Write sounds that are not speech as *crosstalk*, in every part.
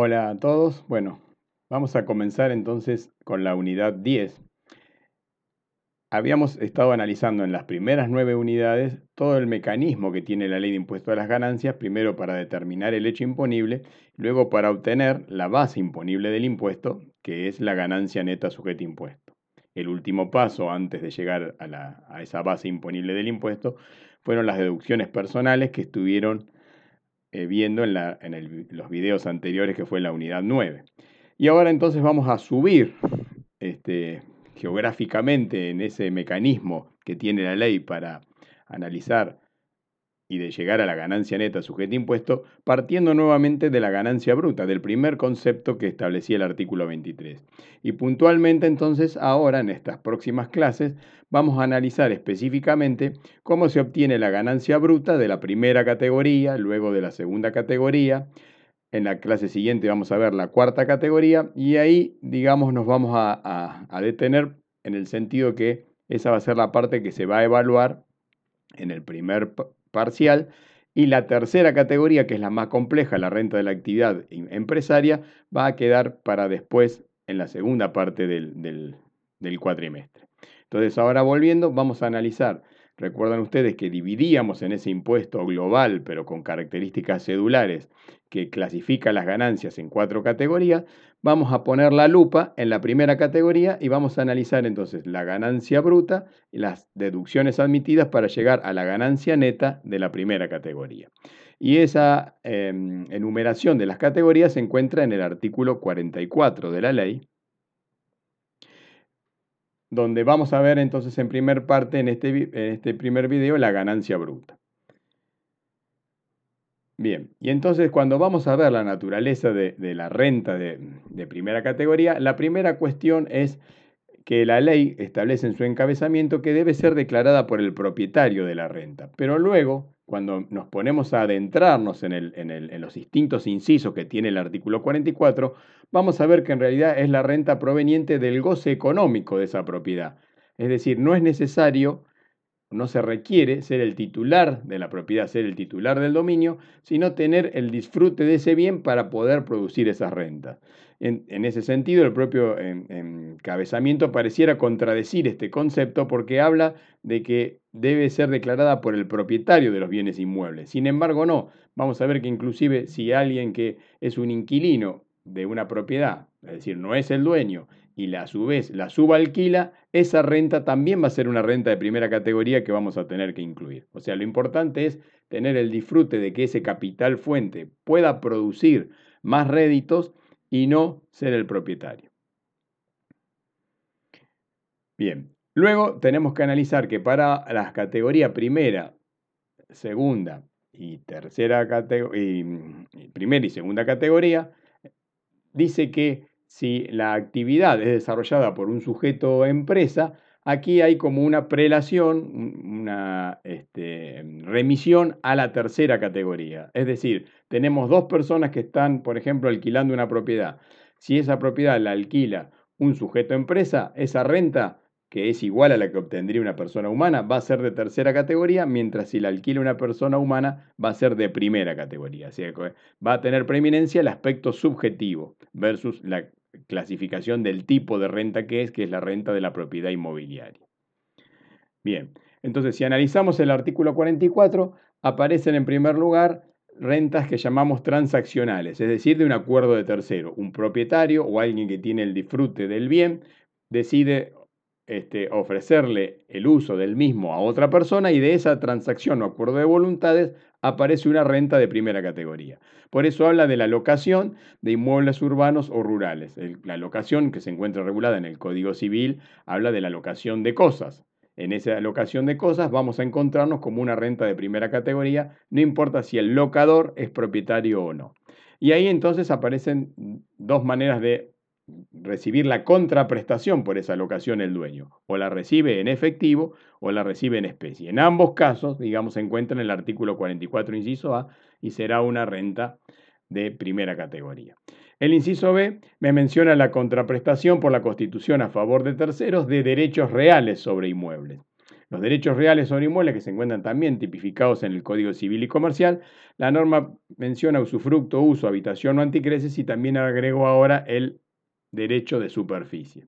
Hola a todos. Bueno, vamos a comenzar entonces con la unidad 10. Habíamos estado analizando en las primeras nueve unidades todo el mecanismo que tiene la ley de impuesto a las ganancias, primero para determinar el hecho imponible, luego para obtener la base imponible del impuesto, que es la ganancia neta sujeta a impuesto. El último paso antes de llegar a, esa base imponible del impuesto fueron las deducciones personales que estuvieron eh, viendo en, los videos anteriores que fue la unidad 9. Y ahora entonces vamos a subir este, geográficamente en ese mecanismo que tiene la ley para analizar y de llegar a la ganancia neta sujeta impuesto, partiendo nuevamente de la ganancia bruta, del primer concepto que establecía el artículo 23. Y puntualmente entonces ahora en estas próximas clases vamos a analizar específicamente cómo se obtiene la ganancia bruta de la primera categoría, luego de la segunda categoría. En la clase siguiente vamos a ver la cuarta categoría y ahí, digamos, nos vamos a, a detener en el sentido que esa va a ser la parte que se va a evaluar en el primer parcial. Y la tercera categoría, que es la más compleja, la renta de la actividad empresaria, va a quedar para después en la segunda parte del, del cuatrimestre. Entonces, ahora volviendo, vamos a analizar Recuerdan ustedes que dividíamos en ese impuesto global, pero con características cedulares, que clasifica las ganancias en cuatro categorías. Vamos a poner la lupa en la primera categoría y vamos a analizar entonces la ganancia bruta y las deducciones admitidas para llegar a la ganancia neta de la primera categoría. Y esa em, enumeración de las categorías se encuentra en el artículo 44 de la ley, donde vamos a ver entonces en primer parte, en este, en este primer video, la ganancia bruta. Bien, y entonces cuando vamos a ver la naturaleza de, la renta de, primera categoría, la primera cuestión es que la ley establece en su encabezamiento que debe ser declarada por el propietario de la renta. Pero luego, cuando nos ponemos a adentrarnos en, en, los distintos incisos que tiene el artículo 44, vamos a ver que en realidad es la renta proveniente del goce económico de esa propiedad. Es decir, no es necesario no se requiere ser el titular de la propiedad, ser el titular del dominio, sino tener el disfrute de ese bien para poder producir esas rentas. En, ese sentido, el propio encabezamiento pareciera contradecir este concepto porque habla de que debe ser declarada por el propietario de los bienes inmuebles. Sin embargo, no. Vamos a ver que inclusive si alguien que es un inquilino de una propiedad, es decir, no es el dueño, y a su vez la subalquila, esa renta también va a ser una renta de primera categoría que vamos a tener que incluir. O sea, lo importante es tener el disfrute de que ese capital fuente pueda producir más réditos y no ser el propietario. Bien, luego tenemos que analizar que para las categorías primera, segunda y tercera categoría, primera y segunda categoría, dice que si la actividad es desarrollada por un sujeto o empresa, aquí hay como una prelación, una este, remisión a la tercera categoría. Es decir, tenemos dos personas que están, por ejemplo, alquilando una propiedad. Si esa propiedad la alquila un sujeto empresa, esa renta, que es igual a la que obtendría una persona humana, va a ser de tercera categoría, mientras si la alquila una persona humana, va a ser de primera categoría. Va a tener preeminencia el aspecto subjetivo versus la clasificación del tipo de renta que es, que es la renta de la propiedad inmobiliaria. Bien, entonces si analizamos el artículo 44, aparecen en primer lugar rentas que llamamos transaccionales, es decir, de un acuerdo de tercero. Un propietario o alguien que tiene el disfrute del bien decide este, ofrecerle el uso del mismo a otra persona y de esa transacción o acuerdo de voluntades aparece una renta de primera categoría. Por eso habla de la locación de inmuebles urbanos o rurales. la locación que se encuentra regulada en el Código Civil habla de la locación de cosas. En esa locación de cosas vamos a encontrarnos como una renta de primera categoría, no importa si el locador es propietario o no. Y ahí entonces aparecen dos maneras de recibir la contraprestación por esa locación el dueño. O la recibe en efectivo o la recibe en especie. En ambos casos, digamos, se encuentra en el artículo 44, inciso A, y será una renta de primera categoría. El inciso B me menciona la contraprestación por la constitución a favor de terceros de derechos reales sobre inmuebles. los derechos reales sobre inmuebles que se encuentran también tipificados en el Código Civil y Comercial. La norma menciona usufructo, uso, habitación o anticreces y también agregó ahora el derecho de superficie.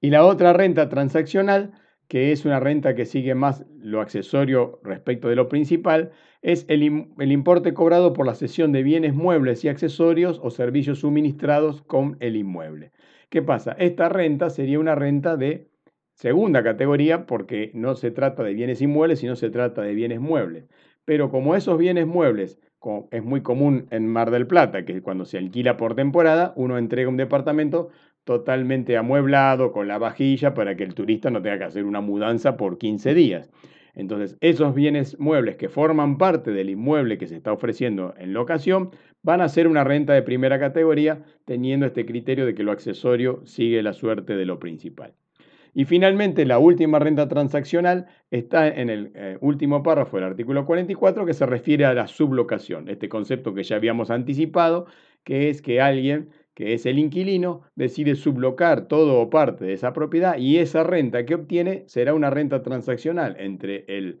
Y la otra renta transaccional, que es una renta que sigue más lo accesorio respecto de lo principal, es el, importe cobrado por la cesión de bienes muebles y accesorios o servicios suministrados con el inmueble. ¿Qué pasa? Esta renta sería una renta de segunda categoría porque no se trata de bienes inmuebles, sino se trata de bienes muebles. Pero como esos bienes muebles es muy común en Mar del Plata, que cuando se alquila por temporada, uno entrega un departamento totalmente amueblado, con la vajilla, para que el turista no tenga que hacer una mudanza por 15 días. Entonces, esos bienes muebles que forman parte del inmueble que se está ofreciendo en locación van a ser una renta de primera categoría, teniendo este criterio de que lo accesorio sigue la suerte de lo principal. Y finalmente, la última renta transaccional está en el eh, último párrafo del artículo 44 que se refiere a la sublocación, este concepto que ya habíamos anticipado, que es que alguien que es el inquilino, decide sublocar todo o parte de esa propiedad y esa renta que obtiene será una renta transaccional entre el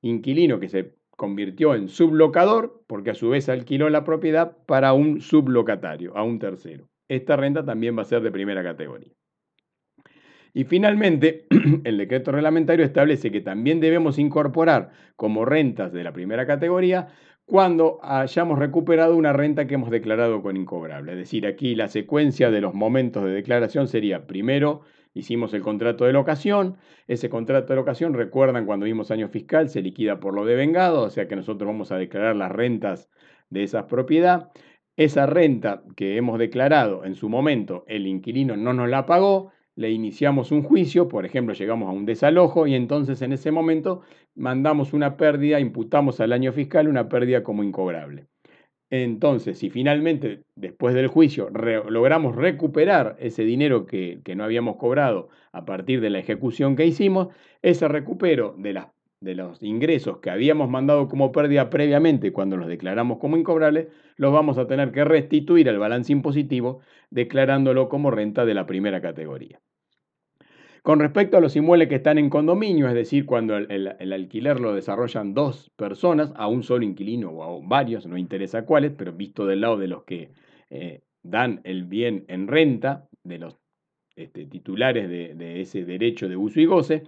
inquilino que se convirtió en sublocador, porque a su vez alquiló la propiedad para un sublocatario, a un tercero. Esta renta también va a ser de primera categoría. Y finalmente, *clears throat* el decreto reglamentario establece que también debemos incorporar como rentas de la primera categoría cuando hayamos recuperado una renta que hemos declarado con incobrable. Es decir, aquí la secuencia de los momentos de declaración sería, primero, hicimos el contrato de locación, ese contrato de locación, recuerdan cuando vimos año fiscal, se liquida por lo devengado, o sea que nosotros vamos a declarar las rentas de esa propiedad. Esa renta que hemos declarado en su momento, el inquilino no nos la pagó, le iniciamos un juicio, por ejemplo, llegamos a un desalojo y entonces en ese momento mandamos una pérdida, imputamos al año fiscal una pérdida como incobrable. Entonces, si finalmente, después del juicio, logramos recuperar ese dinero que, que, no habíamos cobrado a partir de la ejecución que hicimos, ese recupero de las de los ingresos que habíamos mandado como pérdida previamente cuando los declaramos como incobrables, los vamos a tener que restituir al balance impositivo declarándolo como renta de la primera categoría. Con respecto a los inmuebles que están en condominio, es decir, cuando el, alquiler lo desarrollan dos personas, a un solo inquilino o a varios, no interesa cuáles, pero visto del lado de los que eh, dan el bien en renta, de los este, titulares de ese derecho de uso y goce,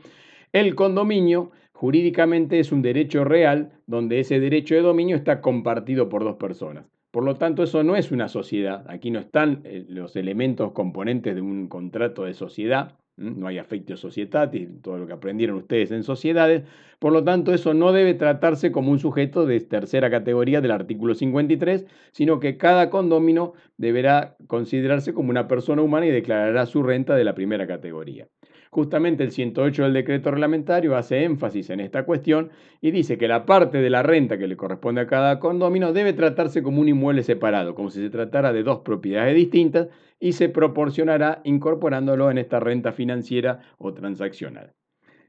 el condominio jurídicamente es un derecho real donde ese derecho de dominio está compartido por dos personas. Por lo tanto, eso no es una sociedad. Aquí no están eh, los elementos componentes de un contrato de sociedad. No hay afecto societatis, todo lo que aprendieron ustedes en sociedades. Por lo tanto, eso no debe tratarse como un sujeto de tercera categoría del artículo 53, sino que cada condomino deberá considerarse como una persona humana y declarará su renta de la primera categoría. Justamente el 108 del decreto reglamentario hace énfasis en esta cuestión y dice que la parte de la renta que le corresponde a cada condomino debe tratarse como un inmueble separado, como si se tratara de dos propiedades distintas y se proporcionará incorporándolo en esta renta financiera o transaccional.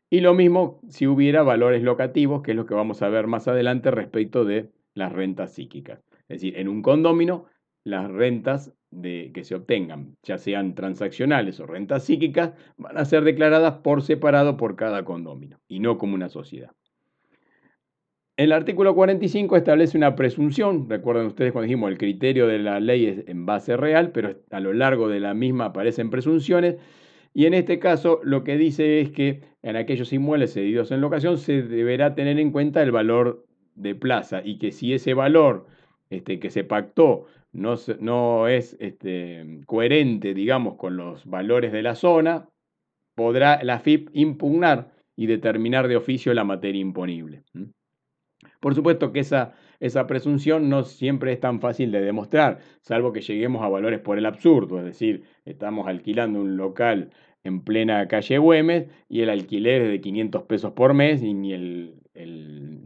Y lo mismo si hubiera valores locativos, que es lo que vamos a ver más adelante respecto de las rentas psíquicas. Es decir, en un condomino las rentas de, que se obtengan, ya sean transaccionales o rentas psíquicas, van a ser declaradas por separado por cada condomino y no como una sociedad. El artículo 45 establece una presunción, recuerden ustedes cuando dijimos el criterio de la ley es en base real, pero a lo largo de la misma aparecen presunciones, y en este caso lo que dice es que en aquellos inmuebles cedidos en locación se deberá tener en cuenta el valor de plaza y que si ese valor este, que se pactó no, es este, coherente, digamos, con los valores de la zona, podrá la FIP impugnar y determinar de oficio la materia imponible. Por supuesto que esa, presunción no siempre es tan fácil de demostrar, salvo que lleguemos a valores por el absurdo, es decir, estamos alquilando un local en plena calle Güemes y el alquiler es de 500 pesos por mes y el, el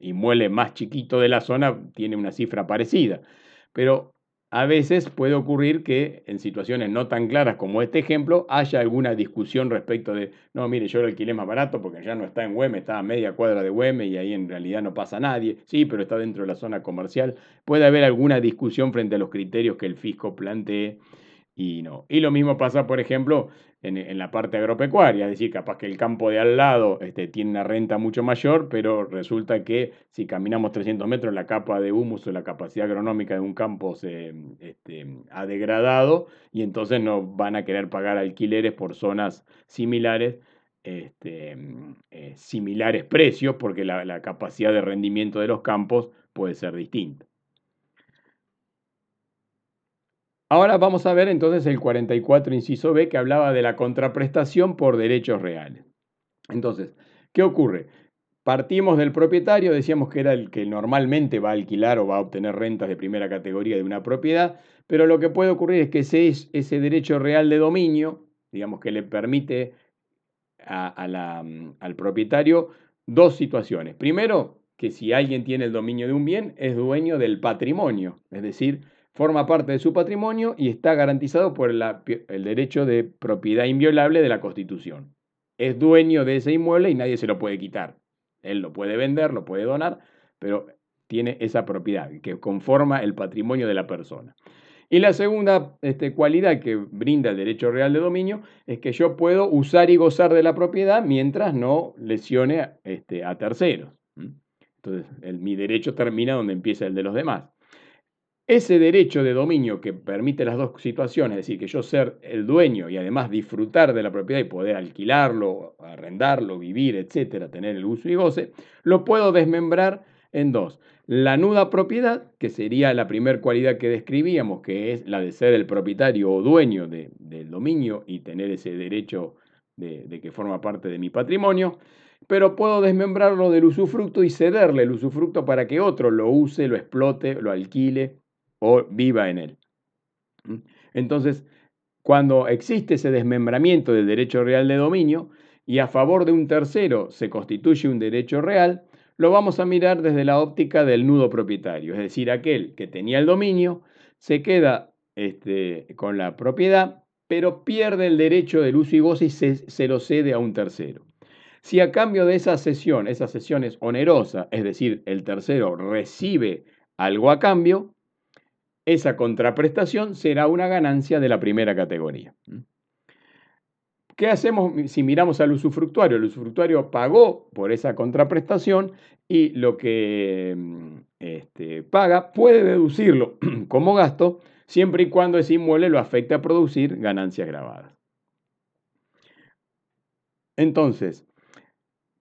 inmueble más chiquito de la zona tiene una cifra parecida. Pero a veces puede ocurrir que en situaciones no tan claras como este ejemplo haya alguna discusión respecto de, no, mire, yo lo alquilé más barato porque ya no está en Güemes, está a media cuadra de Güemes y ahí en realidad no pasa nadie. Sí, pero está dentro de la zona comercial. Puede haber alguna discusión frente a los criterios que el fisco plantee y no. Y lo mismo pasa, por ejemplo, en, la parte agropecuaria, es decir, capaz que el campo de al lado este, tiene una renta mucho mayor, pero resulta que si caminamos 300 metros, la capa de humus o la capacidad agronómica de un campo se este, ha degradado y entonces no van a querer pagar alquileres por zonas similares. Este, eh, similares precios porque la capacidad de rendimiento de los campos puede ser distinta. Ahora vamos a ver entonces el 44 inciso B que hablaba de la contraprestación por derechos reales. Entonces, ¿qué ocurre? Partimos del propietario, decíamos que era el que normalmente va a alquilar o va a obtener rentas de primera categoría de una propiedad, pero lo que puede ocurrir es que ese, ese derecho real de dominio, digamos que le permite al propietario dos situaciones. Primero, que si alguien tiene el dominio de un bien, es dueño del patrimonio, es decir, forma parte de su patrimonio y está garantizado por el derecho de propiedad inviolable de la Constitución. Es dueño de ese inmueble y nadie se lo puede quitar. Él lo puede vender, lo puede donar, pero tiene esa propiedad que conforma el patrimonio de la persona. Y la segunda este, cualidad que brinda el derecho real de dominio es que yo puedo usar y gozar de la propiedad mientras no lesione este, a terceros. Entonces, mi derecho termina donde empieza el de los demás. Ese derecho de dominio que permite las dos situaciones, es decir, que yo ser el dueño y además disfrutar de la propiedad y poder alquilarlo, arrendarlo, vivir, etcétera, tener el uso y goce, lo puedo desmembrar en dos. La nuda propiedad, que sería la primera cualidad que describíamos, que es la de ser el propietario o dueño del dominio y tener ese derecho de, de que forma parte de mi patrimonio, pero puedo desmembrarlo del usufructo y cederle el usufructo para que otro lo use, lo explote, lo alquile o viva en él. Entonces, cuando existe ese desmembramiento del derecho real de dominio y a favor de un tercero se constituye un derecho real, lo vamos a mirar desde la óptica del nudo propietario, es decir, aquel que tenía el dominio se queda este, con la propiedad, pero pierde el derecho del uso y goce y se, se lo cede a un tercero. Si a cambio de esa cesión, esa cesión es onerosa, es decir, el tercero recibe algo a cambio, esa contraprestación será una ganancia de la primera categoría. ¿Qué hacemos si miramos al usufructuario? El usufructuario pagó por esa contraprestación y lo que mm, este, paga puede deducirlo *clears throat* como gasto siempre y cuando ese inmueble lo afecte a producir ganancias grabadas. Entonces,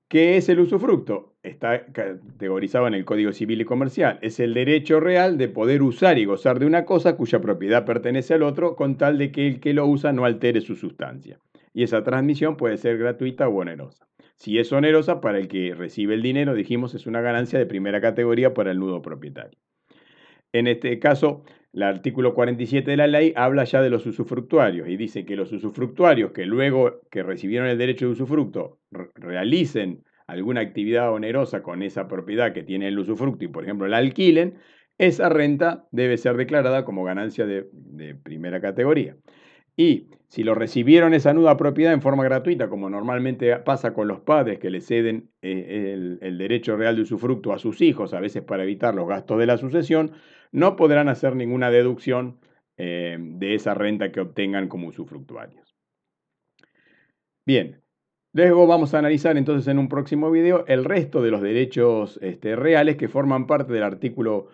¿qué es el usufructo? Está categorizado en el Código Civil y Comercial. Es el derecho real de poder usar y gozar de una cosa cuya propiedad pertenece al otro con tal de que el que lo usa no altere su sustancia. Y esa transmisión puede ser gratuita o onerosa. Si es onerosa, para el que recibe el dinero, dijimos, es una ganancia de primera categoría para el nudo propietario. En este caso, el artículo 47 de la ley habla ya de los usufructuarios y dice que los usufructuarios que luego que recibieron el derecho de usufructo realicen alguna actividad onerosa con esa propiedad que tiene el usufructo y, por ejemplo, la alquilen, esa renta debe ser declarada como ganancia de, primera categoría. Y si lo recibieron esa nuda propiedad en forma gratuita, como normalmente pasa con los padres que le ceden eh, el, derecho real de usufructo a sus hijos, a veces para evitar los gastos de la sucesión, no podrán hacer ninguna deducción eh, de esa renta que obtengan como usufructuarios. Bien, Luego vamos a analizar entonces en un próximo video el resto de los derechos este, reales que forman parte del artículo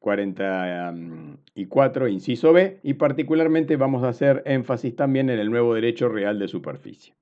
44, inciso B, y particularmente vamos a hacer énfasis también en el nuevo derecho real de superficie.